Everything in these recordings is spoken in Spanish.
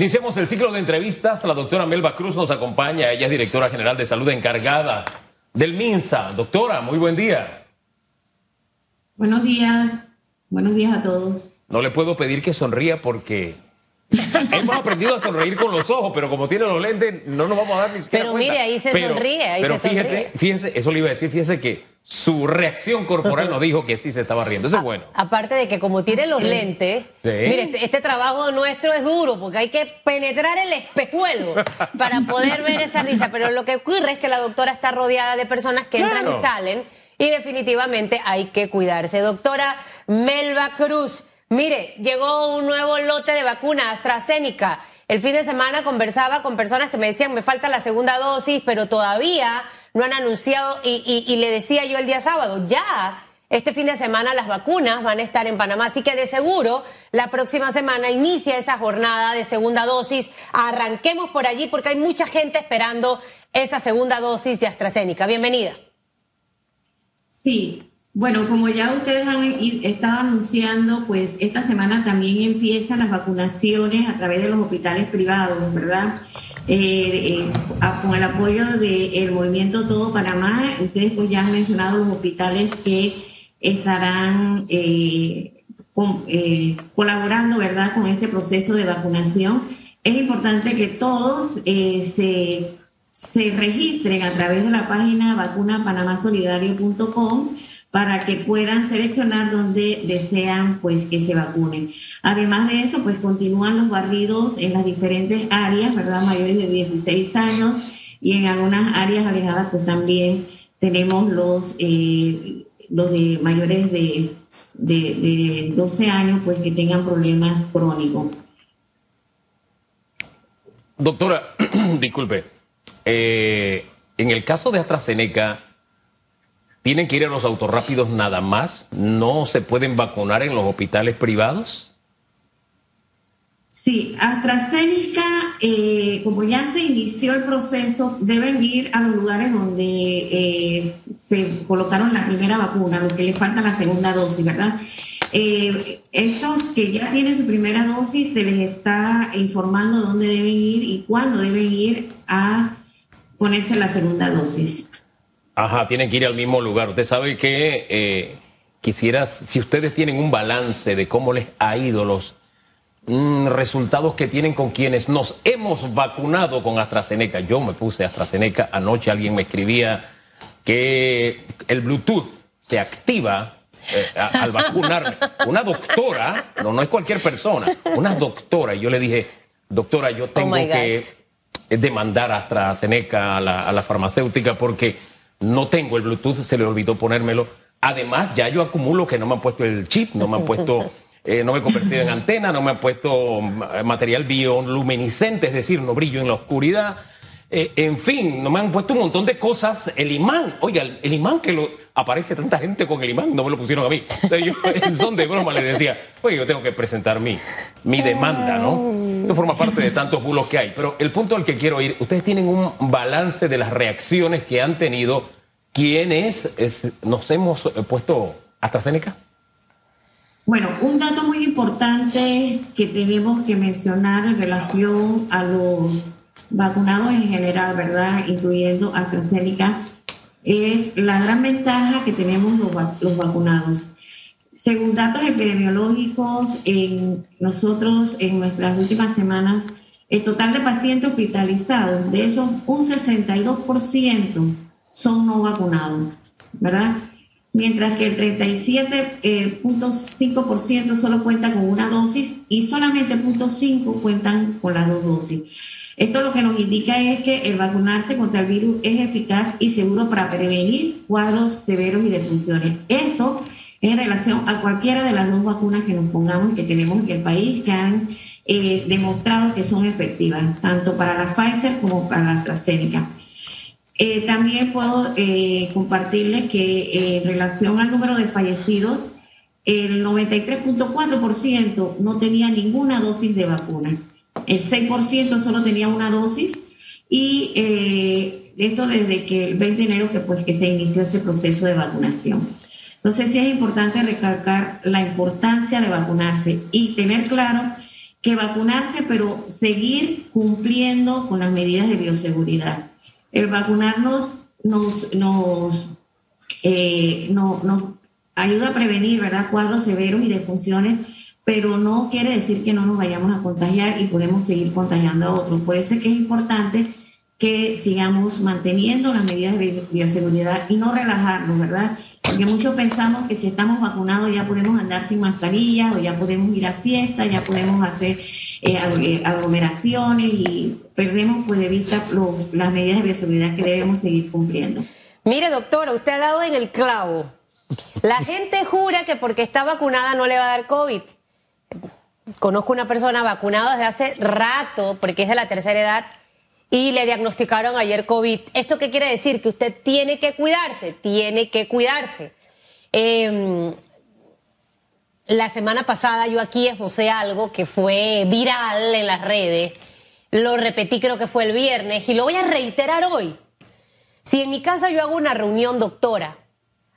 Iniciamos el ciclo de entrevistas. La doctora Melba Cruz nos acompaña. Ella es directora general de salud encargada del MINSA. Doctora, muy buen día. Buenos días. Buenos días a todos. No le puedo pedir que sonría porque hemos aprendido a sonreír con los ojos, pero como tiene los lentes, no nos vamos a dar ni siquiera Pero mire, ahí se sonríe, ahí pero se fíjate, sonríe. Fíjese, eso le iba a decir, fíjese que su reacción corporal nos dijo que sí se estaba riendo. Eso es bueno. Aparte de que como tiene los lentes, Sí. mire, este, este trabajo nuestro es duro porque hay que penetrar el espejuelo para poder ver esa risa. Pero lo que ocurre es que la doctora está rodeada de personas que entran y salen y definitivamente hay que cuidarse. Doctora Melba Cruz, mire, llegó un nuevo lote de vacuna AstraZeneca. El fin de semana conversaba con personas que me decían, me falta la segunda dosis, pero todavía no han anunciado y, y- y le decía yo el día sábado, ya este fin de semana las vacunas van a estar en Panamá, así que de seguro la próxima semana inicia esa jornada de segunda dosis. Arranquemos por allí porque hay mucha gente esperando esa segunda dosis de AstraZeneca. Bienvenida. Sí, bueno, como ya ustedes han estado anunciando, pues esta semana también empiezan las vacunaciones a través de los hospitales privados, ¿verdad? Eh, eh, con el apoyo del movimiento Todo Panamá, ustedes pues ya han mencionado los hospitales que estarán eh, colaborando, ¿verdad?, con este proceso de vacunación. Es importante que todos se se registren a través de la página vacunapanamásolidario.com para que puedan seleccionar donde desean pues que se vacunen. Además de eso, pues continúan los barridos en las diferentes áreas, ¿verdad? Mayores de 16 años y en algunas áreas alejadas pues también tenemos los, eh, los de mayores de, de, de 12 años pues que tengan problemas crónicos. Doctora, disculpe. eh, en el caso de AstraZeneca, ¿tienen que ir a los autorrápidos nada más? ¿No se pueden vacunar en los hospitales privados? Sí, AstraZeneca, eh, como ya se inició el proceso, deben ir a los lugares donde eh, se colocaron la primera vacuna, lo que le falta la segunda dosis, ¿verdad? Eh, estos que ya tienen su primera dosis, se les está informando dónde deben ir y cuándo deben ir a ponerse la segunda dosis. Ajá, tienen que ir al mismo lugar. Usted sabe que eh, quisieras, si ustedes tienen un balance de cómo les ha ido los mm, resultados que tienen con quienes nos hemos vacunado con AstraZeneca. Yo me puse AstraZeneca anoche, alguien me escribía que el Bluetooth se activa eh, a- al vacunarme. Una doctora, no, no es cualquier persona, una doctora, y yo le dije, doctora, yo tengo my God. que demandar a AstraZeneca, a la, a la farmacéutica, porque no tengo el Bluetooth, se le olvidó ponérmelo. Además, ya yo acumulo que no me han puesto el chip, no me han puesto, eh, no me he convertido en antena, no me han puesto mm, material bioluminiscente, es decir, no brillo en la oscuridad. Eh, en fin, no me han puesto un montón de cosas. El imán, oiga, el, imán que aparece tanta gente con el imán, no me lo pusieron a mí. Entonces yo son de broma le decía, oye, yo tengo que presentar mi, mi demanda, ¿no? Esto forma parte de tantos bulos que hay. Pero el punto al que quiero ir, ustedes tienen un balance de las reacciones que han tenido quienes es- nos hemos eh, puesto AstraZeneca. Bueno, un dato muy importante que tenemos que mencionar en relación a los vacunados en general, ¿verdad? Incluyendo AstraZeneca, es la gran ventaja que tenemos los, los vacunados. Según datos epidemiológicos, en nosotros en nuestras últimas semanas, el total de pacientes hospitalizados, de esos un 62% son no vacunados, ¿verdad? Mientras que el 37.5% solo cuenta con una dosis y solamente el 0.5% cuentan con las dos dosis. Esto lo que nos indica es que el vacunarse contra el virus es eficaz y seguro para prevenir cuadros severos y defunciones. Esto en relación a cualquiera de las dos vacunas que nos pongamos que tenemos en el país que han eh, demostrado que son efectivas, tanto para la Pfizer como para la AstraZeneca. Eh, también puedo eh, compartirles que eh, en relación al número de fallecidos, el 93.4% no tenía ninguna dosis de vacuna. El 6% solo tenía una dosis y eh, esto desde que el 20 de enero que, pues, que se inició este proceso de vacunación. Entonces sí es importante recalcar la importancia de vacunarse y tener claro que vacunarse, pero seguir cumpliendo con las medidas de bioseguridad. El vacunarnos nos, nos, eh, no, nos ayuda a prevenir ¿verdad? cuadros severos y defunciones, pero no quiere decir que no nos vayamos a contagiar y podemos seguir contagiando a otros. Por eso es que es importante que sigamos manteniendo las medidas de bioseguridad y no relajarnos, ¿verdad? Muchos pensamos que si estamos vacunados ya podemos andar sin mascarilla o ya podemos ir a fiestas, ya podemos hacer eh, eh, aglomeraciones y perdemos pues de vista los, las medidas de bioseguridad que debemos seguir cumpliendo. Mire, doctora, usted ha dado en el clavo. La gente jura que porque está vacunada no le va a dar COVID. Conozco una persona vacunada desde hace rato, porque es de la tercera edad, y le diagnosticaron ayer COVID. ¿Esto qué quiere decir? Que usted tiene que cuidarse, tiene que cuidarse. Em, la semana pasada yo aquí esbocé algo que fue viral en las redes. Lo repetí creo que fue el viernes y lo voy a reiterar hoy. Si en mi casa yo hago una reunión, doctora,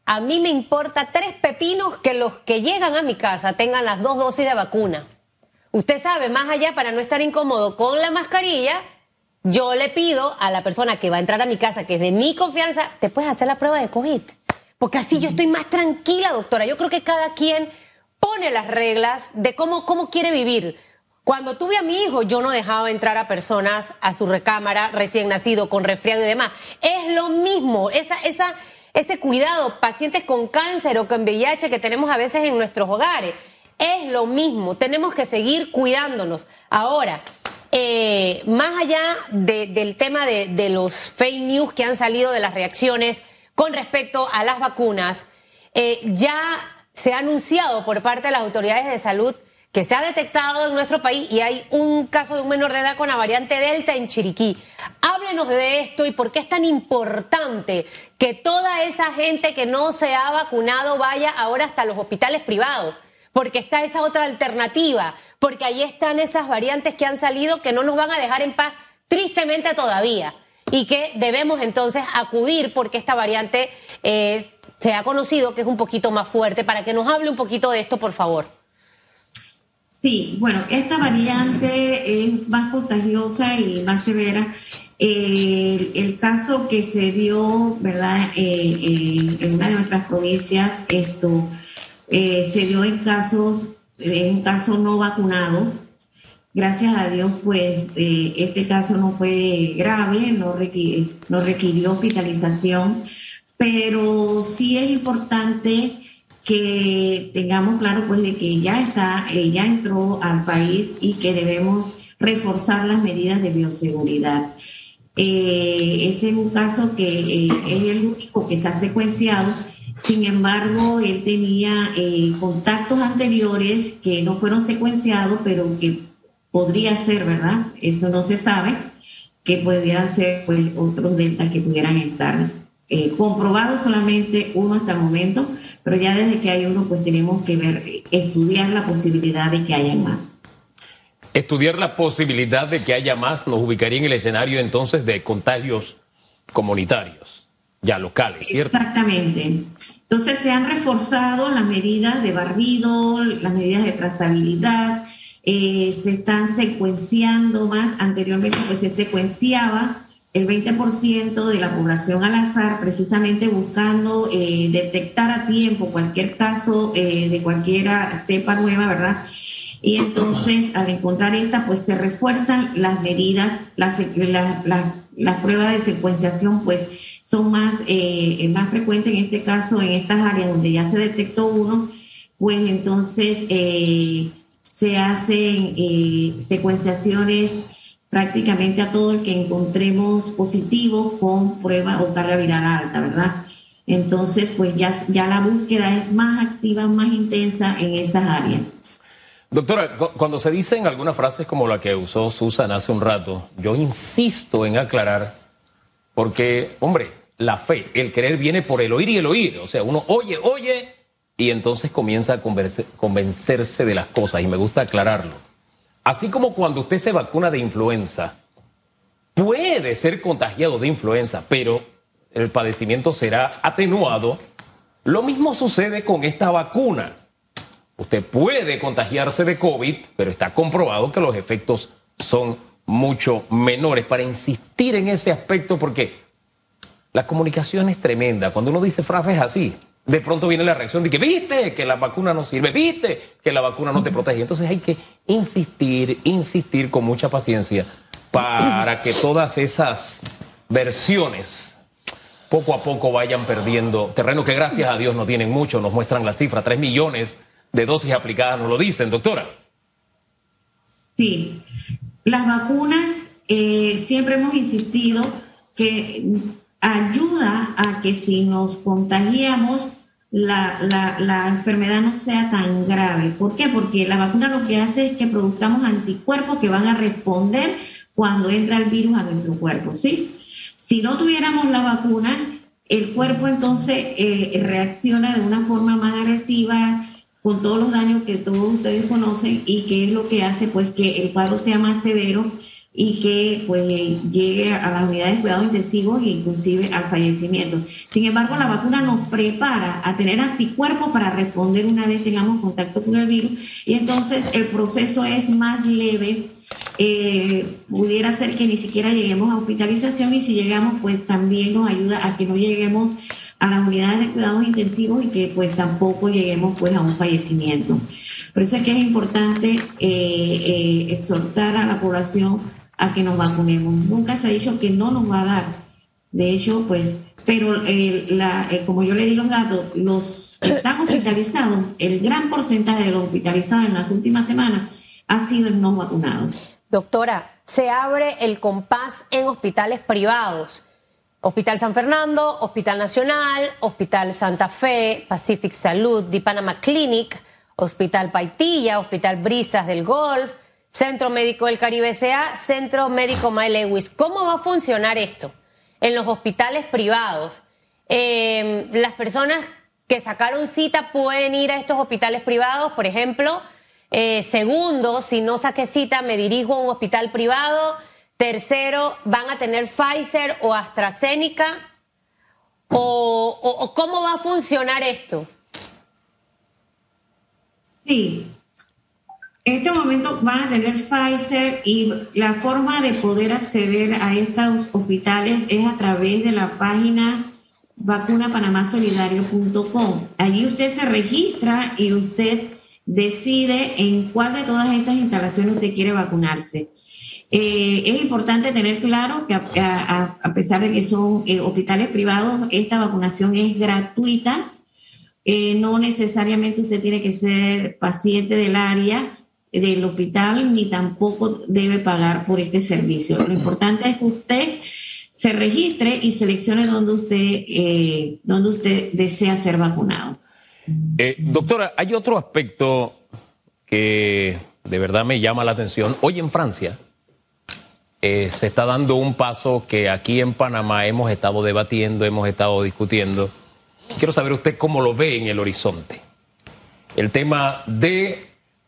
a mí me importa tres pepinos que los que llegan a mi casa tengan las dos dosis de vacuna. Usted sabe, más allá para no estar incómodo con la mascarilla, yo le pido a la persona que va a entrar a mi casa, que es de mi confianza, te puedes hacer la prueba de COVID. Porque así yo estoy más tranquila, doctora. Yo creo que cada quien pone las reglas de cómo, cómo quiere vivir. Cuando tuve a mi hijo, yo no dejaba entrar a personas a su recámara recién nacido, con resfriado y demás. Es lo mismo, esa, esa, ese cuidado, pacientes con cáncer o con VIH que tenemos a veces en nuestros hogares. Es lo mismo, tenemos que seguir cuidándonos. Ahora, eh, más allá del tema de, los fake news que han salido de las reacciones con respecto a las vacunas, eh, ya se ha anunciado por parte de las autoridades de salud que se ha detectado en nuestro país y hay un caso de un menor de edad con la variante Delta en Chiriquí. Háblenos de esto y por qué es tan importante que toda esa gente que no se ha vacunado vaya ahora hasta los hospitales privados porque está esa otra alternativa, porque ahí están esas variantes que han salido que no nos van a dejar en paz tristemente todavía y que debemos entonces acudir porque esta variante eh, se ha conocido que es un poquito más fuerte. Para que nos hable un poquito de esto, por favor. Sí, bueno, esta variante es más contagiosa y más severa. el caso que se dio, ¿verdad?, eh, en una de nuestras provincias, esto eh, se dio en casos, en un caso no vacunado. Gracias a Dios, pues eh, este caso no fue grave, no, no requirió hospitalización, pero sí es importante que tengamos claro pues de que ya está, eh, ya entró al país y que debemos reforzar las medidas de bioseguridad. ese es un caso que es el único que se ha secuenciado sin embargo, él tenía eh, contactos anteriores que no fueron secuenciados, pero que podría ser, ¿verdad? Eso no se sabe, que pudieran ser pues, otros deltas que pudieran estar eh, comprobados solamente uno hasta el momento, pero ya desde que hay uno, pues tenemos que ver, estudiar la posibilidad de que haya más. Estudiar la posibilidad de que haya más nos ubicaría en el escenario entonces de contagios comunitarios ya locales, ¿cierto? Exactamente. Entonces se han reforzado las medidas de barrido, las medidas de trazabilidad, eh, se están secuenciando más. Anteriormente pues se secuenciaba el 20% de la población al azar, precisamente buscando eh, detectar a tiempo cualquier caso eh, de cualquiera cepa nueva, ¿verdad? Y entonces, al encontrar esta, pues se refuerzan las medidas, las, las, las, pruebas de secuenciación, pues son más, eh, más frecuentes en este caso, en estas áreas donde ya se detectó uno, pues entonces eh, se hacen eh, secuenciaciones prácticamente a todo el que encontremos positivos con prueba o carga viral alta, ¿verdad? Entonces, pues ya, ya la búsqueda es más activa, más intensa en esas áreas. Doctora, cuando se dicen algunas frases como la que usó Susan hace un rato, yo insisto en aclarar, porque, hombre, la fe, el querer viene por el oír y el oír. O sea, uno oye, oye, y entonces comienza a convencerse de las cosas, y me gusta aclararlo. Así como cuando usted se vacuna de influenza, puede ser contagiado de influenza, pero el padecimiento será atenuado. Lo mismo sucede con esta vacuna. Usted puede contagiarse de COVID, pero está comprobado que los efectos son mucho menores. Para insistir en ese aspecto, porque la comunicación es tremenda. Cuando uno dice frases así, de pronto viene la reacción de que viste que la vacuna no sirve, viste que la vacuna no te protege. Entonces hay que insistir, insistir con mucha paciencia para que todas esas versiones poco a poco vayan perdiendo terreno que gracias a Dios no tienen mucho, nos muestran la cifra, tres millones de dosis aplicadas, nos lo dicen, doctora. Sí, las vacunas eh, siempre hemos insistido que ayuda a que si nos contagiamos, la, la, enfermedad no sea tan grave. ¿Por qué? Porque la vacuna lo que hace es que produzcamos anticuerpos que van a responder cuando entra el virus a nuestro cuerpo, ¿sí? Si no tuviéramos la vacuna, el cuerpo entonces eh, reacciona de una forma más agresiva con todos los daños que todos ustedes conocen y que es lo que hace pues que el cuadro sea más severo y que pues llegue a las unidades de cuidados intensivos e inclusive al fallecimiento. Sin embargo, la vacuna nos prepara a tener anticuerpos para responder una vez tengamos contacto con el virus y entonces el proceso es más leve. Eh, pudiera ser que ni siquiera lleguemos a hospitalización y si llegamos pues también nos ayuda a que no lleguemos a las unidades de cuidados intensivos y que pues tampoco lleguemos pues a un fallecimiento. Por eso es que es importante eh, eh, exhortar a la población a que nos vacunemos. Nunca se ha dicho que no nos va a dar. De hecho, pues, pero eh, la, como yo le di los datos, los que están hospitalizados, el gran porcentaje de los hospitalizados en las últimas semanas ha sido en no vacunados. Doctora, se abre el compás en hospitales privados. Hospital San Fernando, Hospital Nacional, Hospital Santa Fe, Pacific Salud, Di Panama Clinic, Hospital Paitilla, Hospital Brisas del Golf, Centro Médico del Caribe SA, Centro Médico May Lewis. ¿Cómo va a funcionar esto en los hospitales privados? Em, las personas que sacaron cita pueden ir a estos hospitales privados, por ejemplo. Eh, segundo, si no saqué cita, me dirijo a un hospital privado. Tercero, van a tener Pfizer o AstraZeneca. o cómo va a funcionar esto? Sí, en este momento van a tener Pfizer y la forma de poder acceder a estos hospitales es a través de la página vacunapanamasolidario.com. Allí usted se registra y usted decide en cuál de todas estas instalaciones usted quiere vacunarse. Eh, es importante tener claro que a, pesar de que son eh, hospitales privados, esta vacunación es gratuita. Eh, no necesariamente usted tiene que ser paciente del área del hospital ni tampoco debe pagar por este servicio. Lo importante es que usted se registre y seleccione donde usted, donde usted desea ser vacunado. Doctora, hay otro aspecto que de verdad me llama la atención. Hoy en Francia eh, se está dando un paso que aquí en Panamá hemos estado debatiendo, hemos estado discutiendo. Quiero saber usted cómo lo ve en el horizonte. El tema de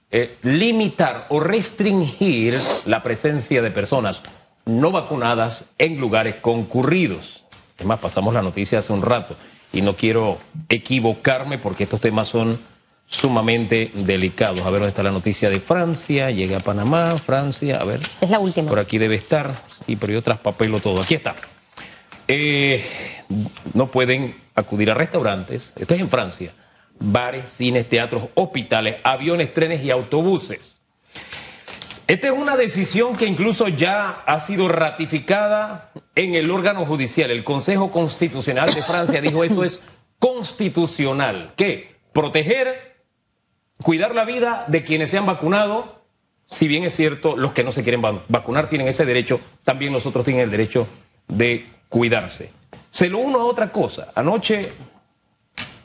eh, limitar o restringir la presencia de personas no vacunadas en lugares concurridos. Es más, pasamos la noticia hace un rato y no quiero equivocarme porque estos temas son sumamente delicados. A ver dónde está la noticia de Francia, llega a Panamá, Francia, a ver. Es la última. Por aquí debe estar, y pero yo traspapelo todo. Aquí está. Eh, no pueden acudir a restaurantes, esto es en Francia, bares, cines, teatros, hospitales, aviones, trenes y autobuses. Esta es una decisión que incluso ya ha sido ratificada en el órgano judicial. El Consejo Constitucional de Francia dijo eso es constitucional. ¿Qué? Proteger, cuidar la vida de quienes se han vacunado. Si bien es cierto, los que no se quieren vacunar tienen ese derecho, también nosotros tienen el derecho de cuidarse. Se lo uno a otra cosa. Anoche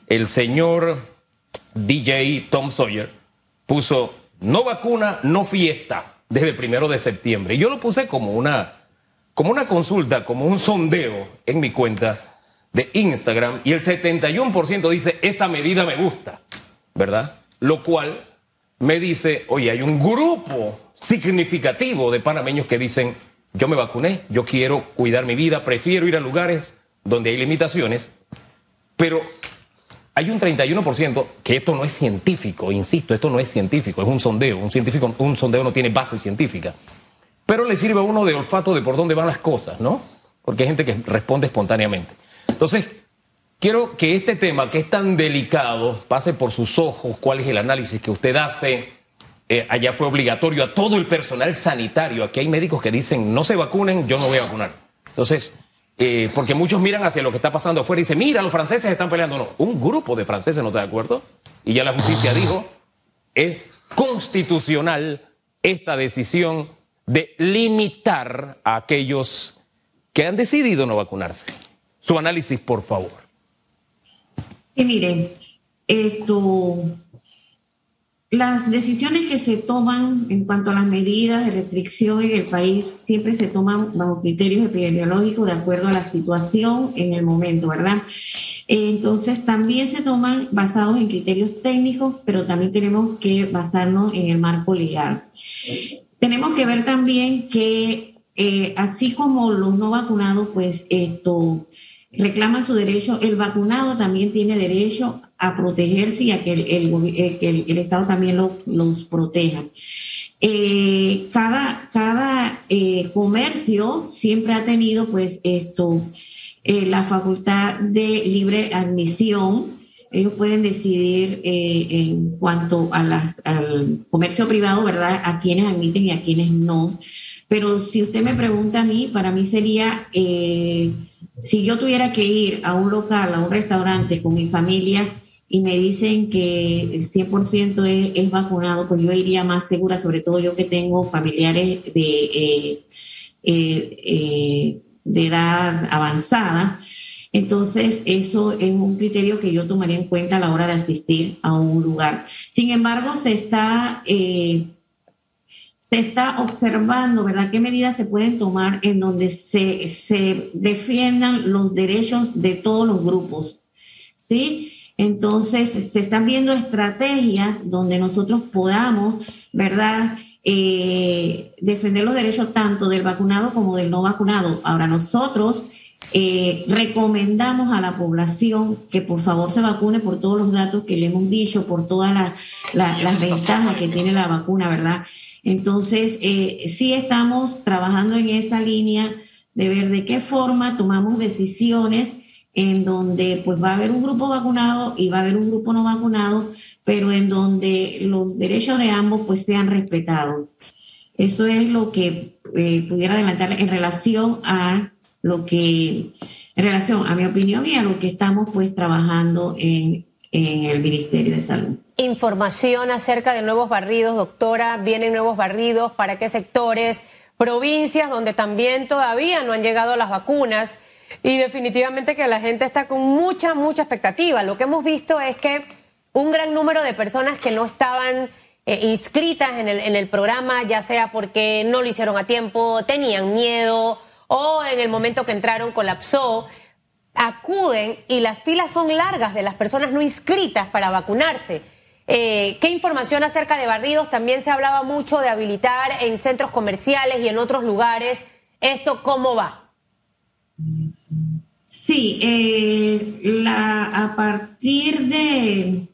el señor DJ Tom Sawyer puso no vacuna, no fiesta desde el primero de septiembre. Yo lo puse como una, como una consulta, como un sondeo en mi cuenta de Instagram y el 71% dice esa medida me gusta, ¿verdad? Lo cual me dice, oye, hay un grupo significativo de panameños que dicen, yo me vacuné, yo quiero cuidar mi vida, prefiero ir a lugares donde hay limitaciones, pero hay un 31% que esto no es científico, insisto, esto no es científico, es un sondeo. Un, científico, un sondeo no tiene base científica. Pero le sirve a uno de olfato de por dónde van las cosas, ¿no? Porque hay gente que responde espontáneamente. Entonces, quiero que este tema que es tan delicado pase por sus ojos, cuál es el análisis que usted hace. Eh, allá fue obligatorio a todo el personal sanitario. Aquí hay médicos que dicen, no se vacunen, yo no voy a vacunar. Entonces, eh, porque muchos miran hacia lo que está pasando afuera y dicen, mira, los franceses están peleando. No, un grupo de franceses no está de acuerdo. Y ya la justicia dijo, es constitucional esta decisión de limitar a aquellos que han decidido no vacunarse. Su análisis, por favor. Sí, miren, esto las decisiones que se toman en cuanto a las medidas de restricción en el país siempre se toman bajo criterios epidemiológicos de acuerdo a la situación en el momento, ¿verdad? Entonces también se toman basados en criterios técnicos, pero también tenemos que basarnos en el marco legal. Tenemos que ver también que eh, así como los no vacunados, pues esto reclaman su derecho, el vacunado también tiene derecho a protegerse y a que el, el, el, Estado también los proteja. Eh, cada cada eh, comercio siempre ha tenido pues esto, eh, la facultad de libre admisión. Ellos pueden decidir en cuanto a las, al comercio privado, ¿verdad? A quienes admiten y a quienes no. Pero si usted me pregunta a mí, para mí sería si yo tuviera que ir a un local, a un restaurante con mi familia y me dicen que el 100% es, es, vacunado, pues yo iría más segura, sobre todo yo que tengo familiares eh, eh, eh, de edad avanzada. Entonces, eso es un criterio que yo tomaría en cuenta a la hora de asistir a un lugar. Sin embargo, se está se está observando, ¿verdad? ¿Qué medidas se pueden tomar en donde se, se defiendan los derechos de todos los grupos? ¿Sí? Entonces, se están viendo estrategias donde nosotros podamos, ¿verdad? Eh, defender los derechos tanto del vacunado como del no vacunado. Ahora, nosotros eh, recomendamos a la población que por favor se vacune por todos los datos que le hemos dicho, por todas las ventajas que tiene la vacuna, ¿verdad? Entonces, eh, sí estamos trabajando en esa línea de ver de qué forma tomamos decisiones en donde pues va a haber un grupo vacunado y va a haber un grupo no vacunado, pero en donde los derechos de ambos pues sean respetados. Eso es lo que eh, pudiera adelantar en relación a lo que, en relación a mi opinión y a lo que estamos pues trabajando en, en el Ministerio de Salud. Información acerca de nuevos barridos, doctora, vienen nuevos barridos, ¿para qué sectores? Provincias donde también todavía no han llegado las vacunas y definitivamente que la gente está con mucha, mucha expectativa. Lo que hemos visto es que un gran número de personas que no estaban eh, inscritas en el, en el programa, ya sea porque no lo hicieron a tiempo, tenían miedo o en el momento que entraron colapsó, acuden y las filas son largas de las personas no inscritas para vacunarse. Eh, ¿Qué información acerca de barridos? También se hablaba mucho de habilitar en centros comerciales y en otros lugares. ¿Esto cómo va? Sí, eh, la, a partir de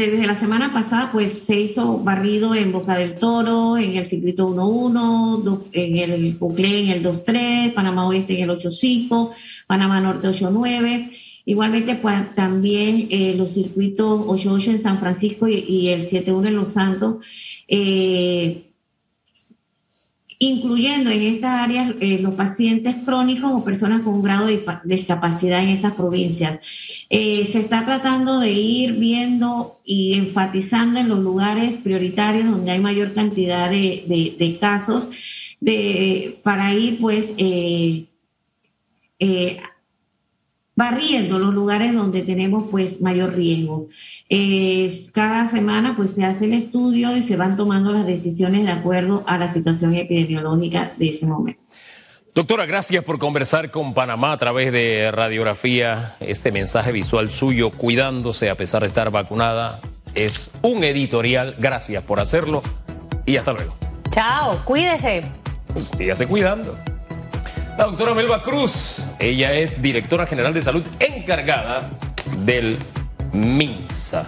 desde la semana pasada, pues se hizo barrido en Boca del Toro, en el circuito 1-1, en el Puclé en el 2-3, Panamá Oeste en el 8-5, Panamá Norte 8-9. Igualmente, pues también eh, los circuitos 8-8 en San Francisco y, y el 7-1 en Los Santos. Eh, incluyendo en estas áreas eh, los pacientes crónicos o personas con un grado de discapacidad en esas provincias. Eh, se está tratando de ir viendo y enfatizando en los lugares prioritarios donde hay mayor cantidad de, casos de, para ir pues eh, barriendo los lugares donde tenemos pues mayor riesgo. cada semana pues se hace el estudio y se van tomando las decisiones de acuerdo a la situación epidemiológica de ese momento. Doctora, gracias por conversar con Panamá a través de radiografía. Este mensaje visual suyo, cuidándose a pesar de estar vacunada, es un editorial. Gracias por hacerlo y hasta luego. Chao, cuídese. Pues sígase cuidando. La doctora Melba Cruz, ella es directora general de salud encargada del Minsa.